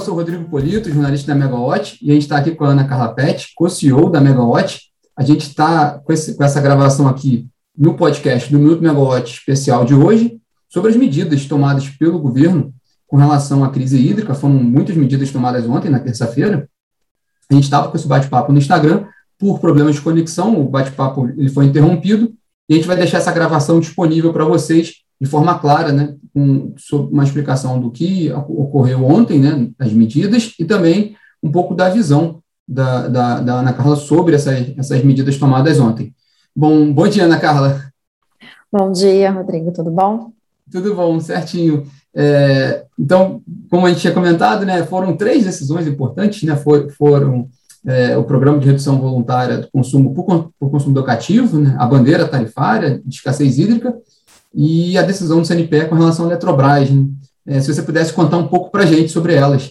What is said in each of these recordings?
eu sou Rodrigo Polito, jornalista da Megawatt, e a gente está aqui com a Ana Carla Pet, co-CEO da Megawatt. A gente está com, com, essa gravação aqui no podcast do Minuto Megawatt especial de hoje, sobre as medidas tomadas pelo governo com relação à crise hídrica. Foram muitas medidas tomadas ontem, na terça-feira. A gente estava com esse bate-papo no Instagram, por problemas de conexão, o bate-papo ele foi interrompido, e a gente vai deixar essa gravação disponível para vocês de forma clara, né, com uma explicação do que ocorreu ontem, né, as medidas, e também um pouco da visão da, da, da Ana Carla sobre essas, essas medidas tomadas ontem. Bom, bom dia, Ana Carla. Bom dia, Rodrigo, tudo bom? Tudo bom, certinho. É, então, como a gente tinha comentado, né, foram três decisões importantes, né, for, foram é, o programa de redução voluntária do consumo por, por consumidor cativo, né, a bandeira tarifária de escassez hídrica, e a decisão do CNPE com relação à Eletrobras. Né? É, se você pudesse contar um pouco para a gente sobre elas.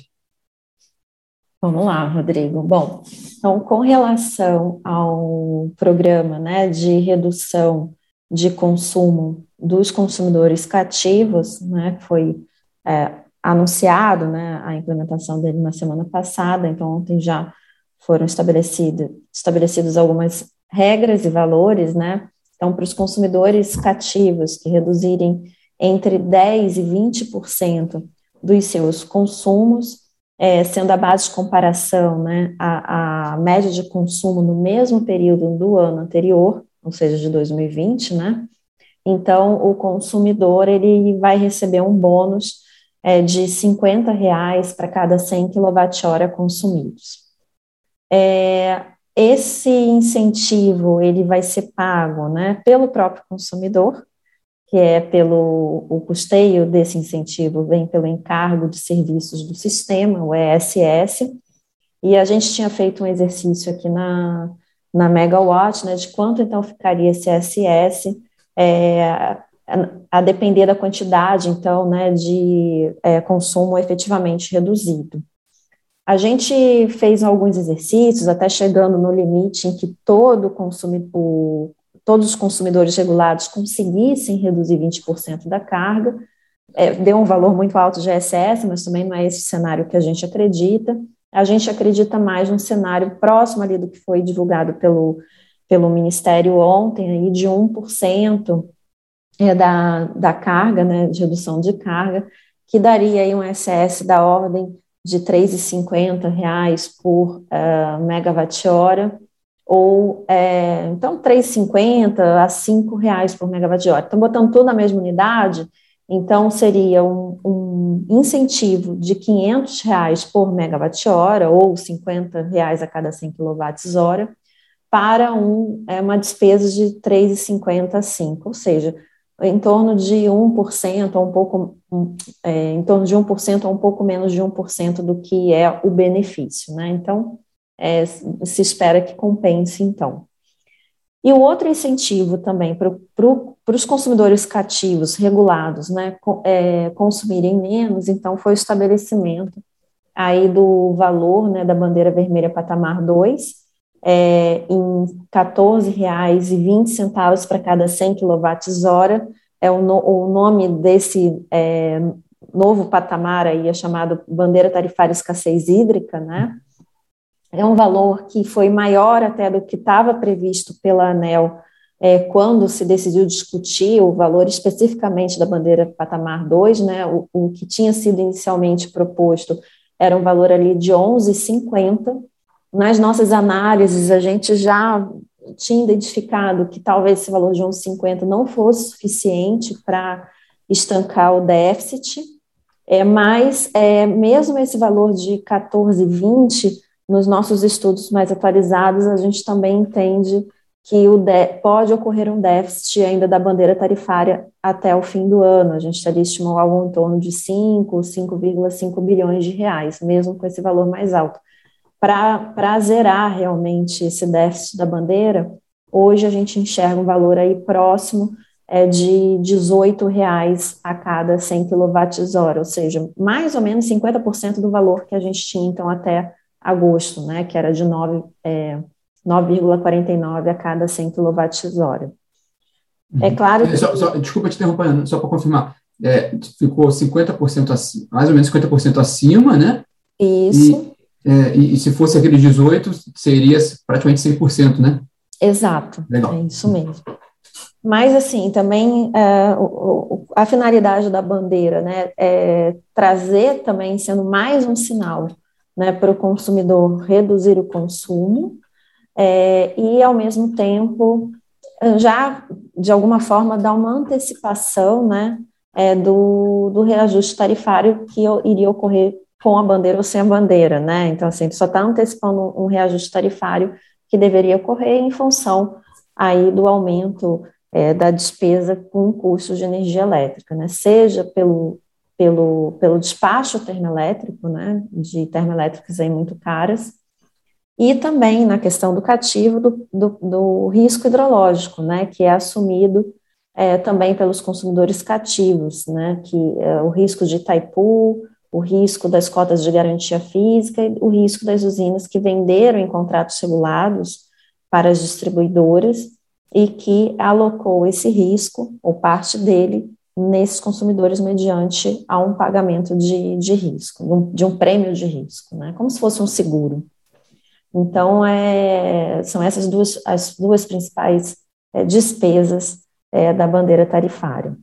Vamos lá, Rodrigo. Bom, então, com relação ao programa né, de redução de consumo dos consumidores cativos, né, foi é, anunciado né, a implementação dele na semana passada, então ontem já foram estabelecidas estabelecidos algumas regras e valores, né, então, para os consumidores cativos que reduzirem entre 10% e 20% dos seus consumos, é, sendo a base de comparação né, a, a média de consumo no mesmo período do ano anterior, ou seja, de 2020, né? Então, o consumidor ele vai receber um bônus é, de 50 reais para cada 100 kWh consumidos. É, esse incentivo ele vai ser pago né, pelo próprio consumidor, que é pelo o custeio desse incentivo vem pelo encargo de serviços do sistema, o ESS, e a gente tinha feito um exercício aqui na, na Megawatt, né, de quanto então ficaria esse ESS, é, a depender da quantidade, então, né, de é, consumo efetivamente reduzido. A gente fez alguns exercícios, até chegando no limite em que todo consumidor, todos os consumidores regulados conseguissem reduzir 20% da carga. É, deu um valor muito alto de ESS, mas também não é esse cenário que a gente acredita. A gente acredita mais num cenário próximo ali do que foi divulgado pelo, pelo Ministério ontem, aí de 1% é, da, da carga, né, de redução de carga, que daria aí um ESS da ordem de R$ 3,50 por uh, megawatt-hora, ou, é, então, R$ 3,50 a R$ reais por megawatt-hora. Então, botando tudo na mesma unidade, então, seria um, um incentivo de 500 reais por megawatt-hora, ou 50 reais a cada 100 kWh, para um, é, uma despesa de R$ 3,50 a 5, ou seja, em torno de 1% ou um pouco, é, em torno de 1% ou um pouco menos de 1% do que é o benefício, né? Então, é, se espera que compense, então. E o outro incentivo também para pro, os consumidores cativos regulados, né, é, consumirem menos, então foi o estabelecimento aí do valor, né, da bandeira vermelha patamar 2, é, em R$ 14,20 para cada 100 kWh. É o, no, o nome desse é, novo patamar aí é chamado Bandeira Tarifária Escassez Hídrica, né? É um valor que foi maior até do que estava previsto pela ANEL é, quando se decidiu discutir o valor especificamente da bandeira patamar 2, né? O, o que tinha sido inicialmente proposto era um valor ali de 11,50 nas nossas análises, a gente já tinha identificado que talvez esse valor de 1,50 não fosse suficiente para estancar o déficit, é, mas é, mesmo esse valor de 14,20, nos nossos estudos mais atualizados, a gente também entende que o pode ocorrer um déficit ainda da bandeira tarifária até o fim do ano. A gente estaria estimando algo em torno de 5, 5,5 bilhões de reais, mesmo com esse valor mais alto para zerar realmente esse déficit da bandeira, hoje a gente enxerga um valor aí próximo é, de 18 reais a cada 100 kWh, ou seja, mais ou menos 50% do valor que a gente tinha então até agosto, né, que era de 9, é, 9,49 a cada 100 kWh. É uhum. claro que... Só, só, desculpa te interromper, só para confirmar, é, ficou 50% acima, mais ou menos 50% acima, né, Isso. E, é, e, e se fosse aqueles 18, seria praticamente 100%, né? Exato. Legal. É isso mesmo. Mas, assim, também é, o, a finalidade da bandeira, né, é trazer também, sendo mais um sinal, né, para o consumidor reduzir o consumo, é, e, ao mesmo tempo, já, de alguma forma, dar uma antecipação, né, é, do, do reajuste tarifário que iria ocorrer com a bandeira ou sem a bandeira, né, então, assim, só está antecipando um reajuste tarifário que deveria ocorrer em função aí do aumento é, da despesa com custo de energia elétrica, né? Seja pelo, pelo, pelo despacho termoelétrico, né? De termoelétricas aí muito caras, e também na questão do cativo do, do, do risco hidrológico, né? Que é assumido é, também pelos consumidores cativos, né? Que é, o risco de Itaipu, o risco das cotas de garantia física e o risco das usinas que venderam em contratos regulados para as distribuidoras e que alocou esse risco, ou parte dele, nesses consumidores mediante a um pagamento de, de risco, de um prêmio de risco, né? como se fosse um seguro. Então, é, são essas duas as duas principais é, despesas é, da bandeira tarifária.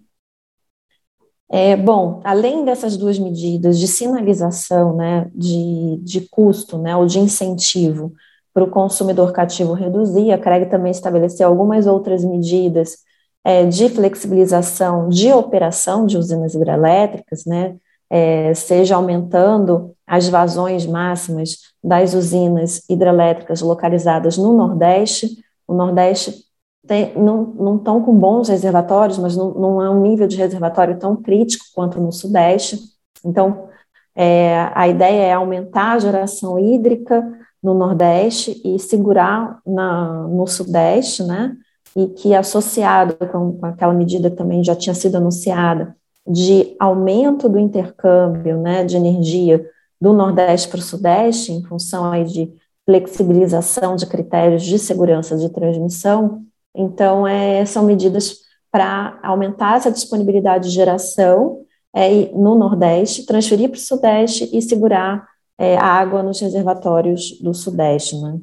É, bom, além dessas duas medidas de sinalização né, de, de custo né, ou de incentivo para o consumidor cativo reduzir. A CREG também estabeleceu algumas outras medidas é, de flexibilização de operação de usinas hidrelétricas, né, é, seja aumentando as vazões máximas das usinas hidrelétricas localizadas no Nordeste. O Nordeste tem, não estão com bons reservatórios, mas não, não é um nível de reservatório tão crítico quanto no Sudeste. Então, é, a ideia é aumentar a geração hídrica, no Nordeste e segurar na, no Sudeste, né? E que associado com, com aquela medida que também já tinha sido anunciada de aumento do intercâmbio, né, de energia do Nordeste para o Sudeste, em função aí de flexibilização de critérios de segurança de transmissão. Então, é, são medidas para aumentar essa disponibilidade de geração é, no Nordeste, transferir para o Sudeste e segurar é, água nos reservatórios do Sudeste, né?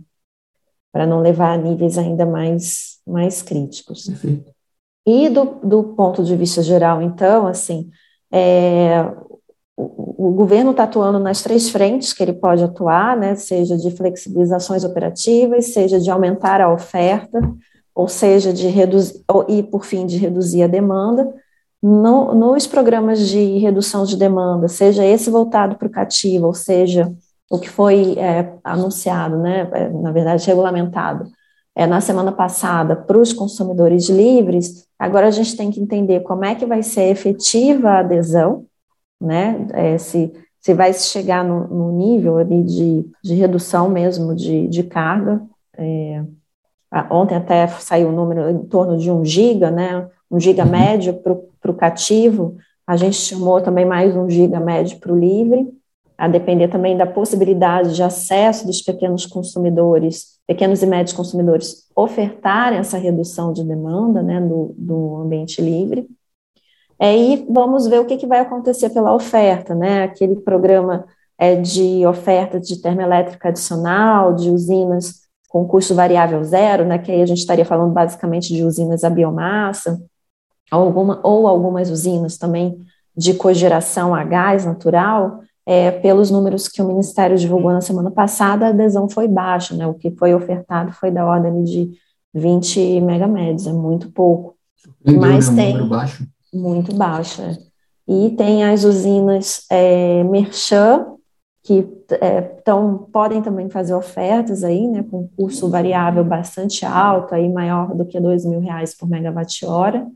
Para não levar a níveis ainda mais, mais críticos. Perfeito. E do, do ponto de vista geral, então, assim, é, o, o, governo está atuando nas três frentes que ele pode atuar, né, seja de flexibilizações operativas, seja de aumentar a oferta, ou seja, de reduzir, e por fim, de reduzir a demanda, no, nos programas de redução de demanda, seja esse voltado para o cativo, ou seja, o que foi é, anunciado, né, é, na verdade, regulamentado é, na semana passada para os consumidores livres, agora a gente tem que entender como é que vai ser efetiva a adesão, né, é, se, se vai chegar no, no nível ali de, de redução mesmo de, de carga, é, ontem até saiu o um número em torno de um giga, né, um giga uhum. médio para o cativo, a gente chamou também mais um giga médio para o livre, a depender também da possibilidade de acesso dos pequenos consumidores, pequenos e médios consumidores, ofertarem essa redução de demanda né, do, do ambiente livre. É, e vamos ver o que, que vai acontecer pela oferta, né? Aquele programa é, de oferta de termoelétrica adicional, de usinas com custo variável zero, né? Que aí a gente estaria falando basicamente de usinas a biomassa, alguma, ou algumas usinas também de cogeração a gás natural, é, pelos números que o Ministério divulgou na semana passada, a adesão foi baixa, né? O que foi ofertado foi da ordem de 20 megamédios, é muito pouco. Mas né? tem baixo. muito baixo. É. E tem as usinas é, Merchan, que é, tão, podem também fazer ofertas aí, né, com custo variável bastante alto, aí maior do que mil reais por megawatt-hora,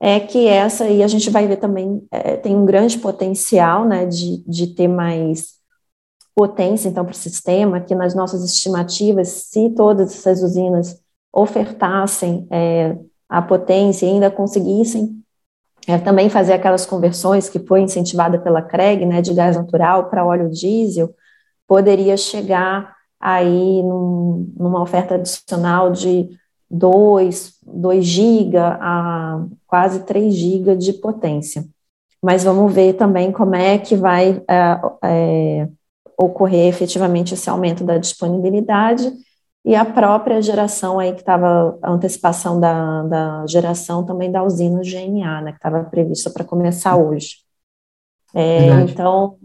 é que essa aí a gente vai ver também, é, tem um grande potencial, né, de, de ter mais potência, então, para o sistema, que nas nossas estimativas, se todas essas usinas ofertassem é, a potência e ainda conseguissem é, também fazer aquelas conversões que foi incentivada pela CREG, né, de gás natural para óleo diesel, poderia chegar aí num, numa oferta adicional de 2, 2 GB a quase 3 GB de potência. Mas vamos ver também como é que vai é, é, ocorrer efetivamente esse aumento da disponibilidade e a própria geração aí que estava, a antecipação da, da geração também da usina GNA, né, que estava prevista para começar hoje. É, então,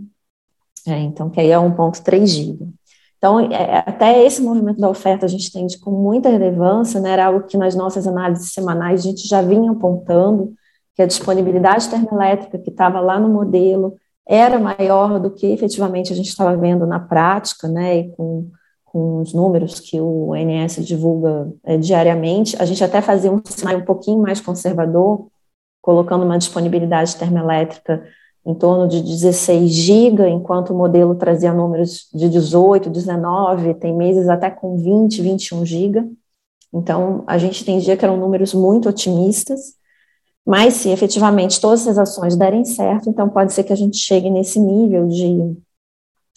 é, então, que aí é 1.3 giga. Então, é, até esse movimento da oferta a gente entende com muita relevância, né, era algo que nas nossas análises semanais a gente já vinha apontando, que a disponibilidade termoelétrica que estava lá no modelo era maior do que efetivamente a gente estava vendo na prática, né, e com, com os números que o ONS divulga é, diariamente, a gente até fazia um cenário um pouquinho mais conservador, colocando uma disponibilidade termoelétrica em torno de 16 GB, enquanto o modelo trazia números de 18, 19, tem meses até com 20, 21 GB. Então, a gente entendia que eram números muito otimistas, mas se efetivamente todas essas ações derem certo, então pode ser que a gente chegue nesse nível de,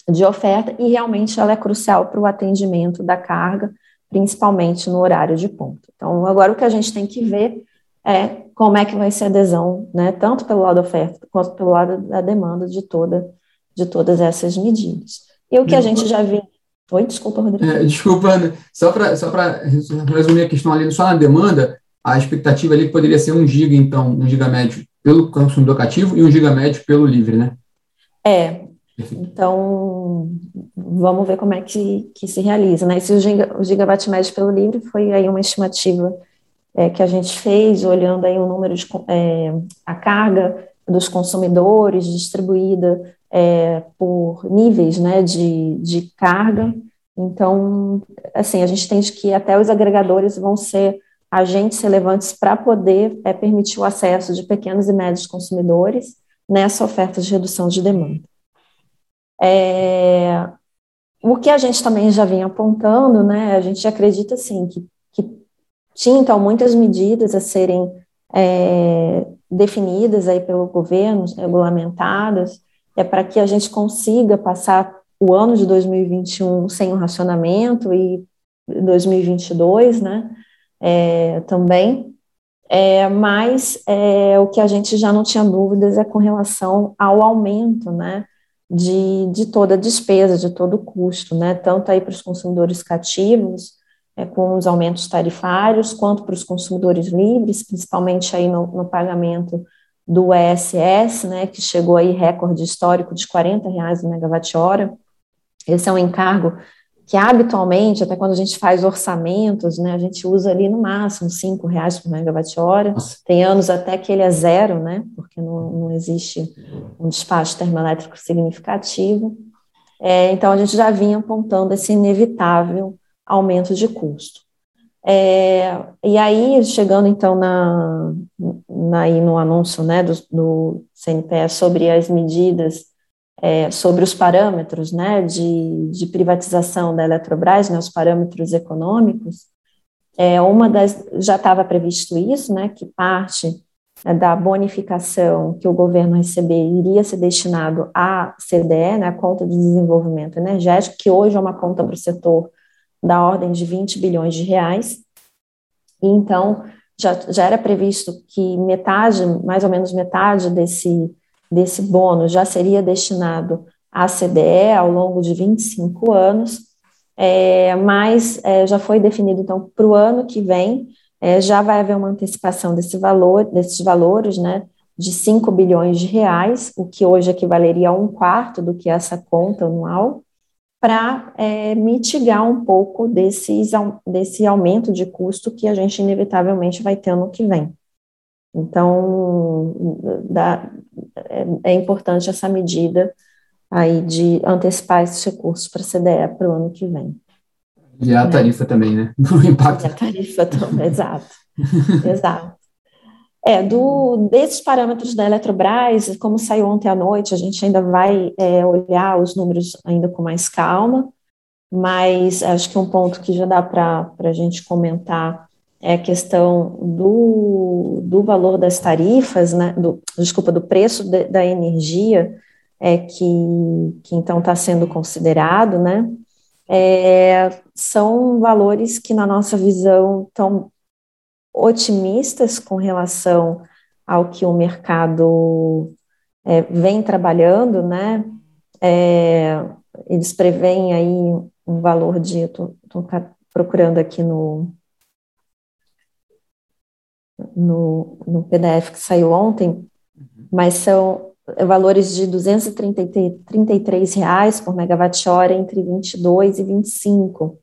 de oferta e realmente ela é crucial para o atendimento da carga, principalmente no horário de ponta. Então, agora o que a gente tem que ver é como é que vai ser a adesão, né, tanto pelo lado da oferta quanto pelo lado da demanda de, toda, de todas essas medidas. E o que a gente já viu. Oi, desculpa, Rodrigo. É, desculpa, Ana. Só para só resumir a questão ali, só na demanda, a expectativa ali poderia ser um giga, então, um giga médio pelo consumidor cativo e um giga médio pelo livre, né? É. Então, vamos ver como é que, que se realiza, né? Se o, giga, o gigawatt médio pelo livre foi aí uma estimativa é, que a gente fez, olhando aí o número de é, a carga dos consumidores distribuída é, por níveis, né, de, de carga. Então, assim, a gente entende que até os agregadores vão ser agentes relevantes para poder é, permitir o acesso de pequenos e médios consumidores nessa oferta de redução de demanda. É, o que a gente também já vinha apontando, né, a gente acredita, assim, que tinha, então, muitas medidas a serem é, definidas aí pelo governo, regulamentadas, é para que a gente consiga passar o ano de 2021 sem o racionamento e 2022, né, é, também, é, mas é, o que a gente já não tinha dúvidas é com relação ao aumento, né, de, de toda a despesa, de todo o custo, né, tanto aí para os consumidores cativos, é, com os aumentos tarifários, quanto para os consumidores livres, principalmente aí no, no pagamento do ESS, né, que chegou aí recorde histórico de 40 reais o megawatt-hora. Esse é um encargo que habitualmente, até quando a gente faz orçamentos, né, a gente usa ali no máximo cinco reais por megawatt-hora. Tem anos até que ele é zero, né, porque não, não existe um despacho termoelétrico significativo. É, então, a gente já vinha apontando esse inevitável aumento de custo. É, e aí, chegando então na, na, aí no anúncio né, do, do CNPE sobre as medidas é, sobre os parâmetros né, de, de privatização da Eletrobras, né, os parâmetros econômicos, é, uma das, já estava previsto isso, né, que parte é, da bonificação que o governo receber iria ser destinado à CDE, né, a Conta de Desenvolvimento Energético, que hoje é uma conta para o setor da ordem de 20 bilhões de reais. E então, já, já era previsto que metade, mais ou menos metade desse desse bônus já seria destinado à CDE ao longo de 25 anos, é, mas é, já foi definido, então, para o ano que vem, é, já vai haver uma antecipação desse valor, desses valores, né, de 5 bilhões de reais, o que hoje equivaleria a um quarto do que essa conta anual, para é, mitigar um pouco desses, desse aumento de custo que a gente inevitavelmente vai ter ano que vem. Então, dá, é, é importante essa medida aí de antecipar esses recursos para a CDE para o ano que vem. E a tarifa também, né? O impacto. E a tarifa também, exato. exato. É, do, desses parâmetros da Eletrobras, como saiu ontem à noite, a gente ainda vai é, olhar os números ainda com mais calma, mas acho que um ponto que já dá para a gente comentar é a questão do, do valor das tarifas, né, do, desculpa, do preço de, da energia, é, que, que então está sendo considerado, né, é, são valores que, na nossa visão, estão otimistas com relação ao que o mercado é, vem trabalhando, né, é, eles preveem aí um valor de, estou procurando aqui no, no, no PDF que saiu ontem, mas são valores de 233 reais por megawatt-hora entre 22 e 25.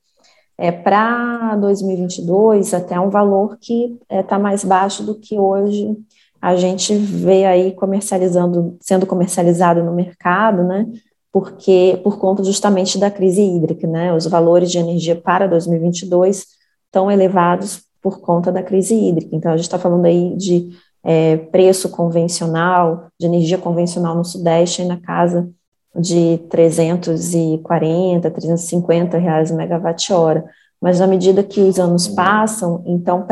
É, Para 2022, até um valor que está é, tá mais baixo do que hoje a gente vê aí comercializando, sendo comercializado no mercado, né? Porque por conta justamente da crise hídrica, né? Os valores de energia para 2022 estão elevados por conta da crise hídrica. Então a gente está falando aí de é, preço convencional, de energia convencional no Sudeste, na casa de 340, 350 reais o megawatt-hora. Mas na medida que os anos passam, então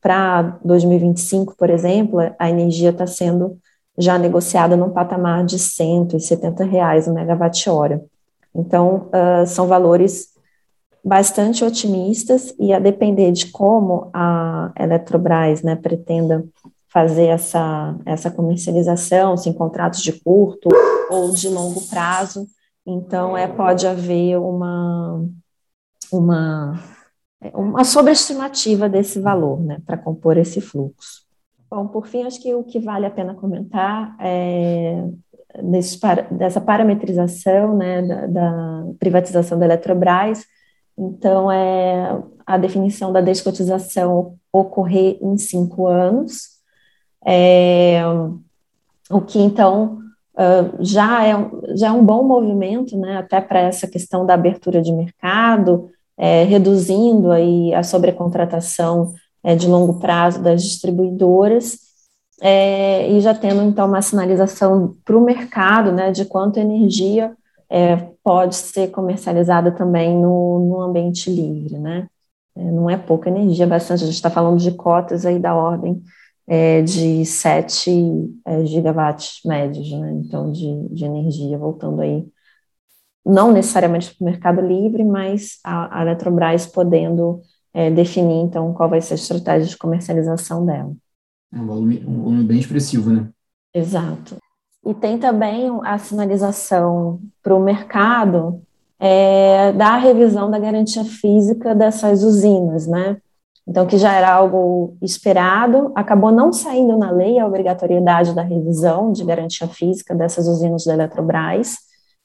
para 2025, por exemplo, a energia está sendo já negociada num patamar de 170 reais o megawatt-hora. Então, uh, são valores bastante otimistas e a depender de como a Eletrobras né, pretenda fazer essa, essa comercialização, se em contratos de curto ou de longo prazo. Então, é, pode haver uma, uma, uma sobreestimativa desse valor, né, para compor esse fluxo. Bom, por fim, acho que o que vale a pena comentar é dessa parametrização, né, da, da privatização da Eletrobras. Então, é a definição da descotização ocorrer em cinco anos, é, o que então uh, já, é, já é um bom movimento, né, até para essa questão da abertura de mercado, é, reduzindo aí a sobrecontratação é, de longo prazo das distribuidoras, é, e já tendo então uma sinalização para o mercado, né, de quanto energia é, pode ser comercializada também no, no ambiente livre, né, é, não é pouca energia, bastante, a gente está falando de cotas aí da ordem é, de 7 é, gigawatts médios, né? Então, de, de energia, voltando aí, não necessariamente para o mercado livre, mas a, a Eletrobras podendo é, definir, então, qual vai ser a estratégia de comercialização dela. Um volume, um volume bem expressivo, né? Exato. E tem também a sinalização para o mercado é, da revisão da garantia física dessas usinas, né? Então, que já era algo esperado, acabou não saindo na lei a obrigatoriedade da revisão de garantia física dessas usinas da Eletrobras,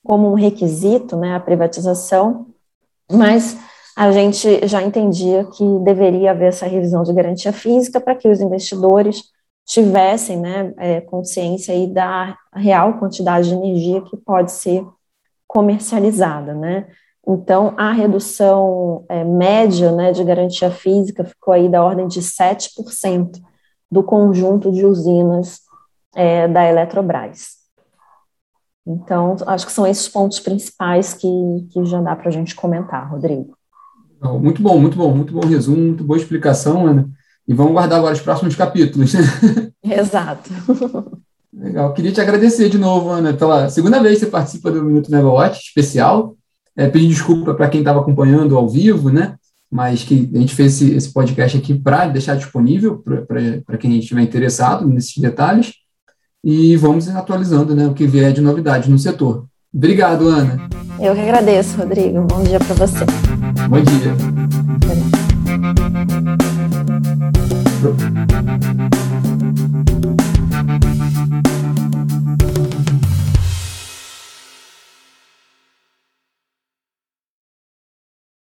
como um requisito, né, a privatização, mas a gente já entendia que deveria haver essa revisão de garantia física para que os investidores tivessem né, é, consciência aí da real quantidade de energia que pode ser comercializada, né? Então, a redução é, média né, de garantia física ficou aí da ordem de 7% do conjunto de usinas é, da Eletrobras. Então, acho que são esses pontos principais que, que já dá para a gente comentar, Rodrigo. Muito bom, muito bom, muito bom resumo, muito boa explicação, Ana. E vamos guardar agora os próximos capítulos. Exato. Legal. Queria te agradecer de novo, Ana, pela segunda vez que você participa do Minuto Megawatt especial. É, pedir desculpa para quem estava acompanhando ao vivo, né? Mas que a gente fez esse, esse podcast aqui para deixar disponível para quem estiver interessado nesses detalhes. E vamos atualizando né, o que vier de novidade no setor. Obrigado, Ana. Eu que agradeço, Rodrigo. Bom dia para você. Bom dia.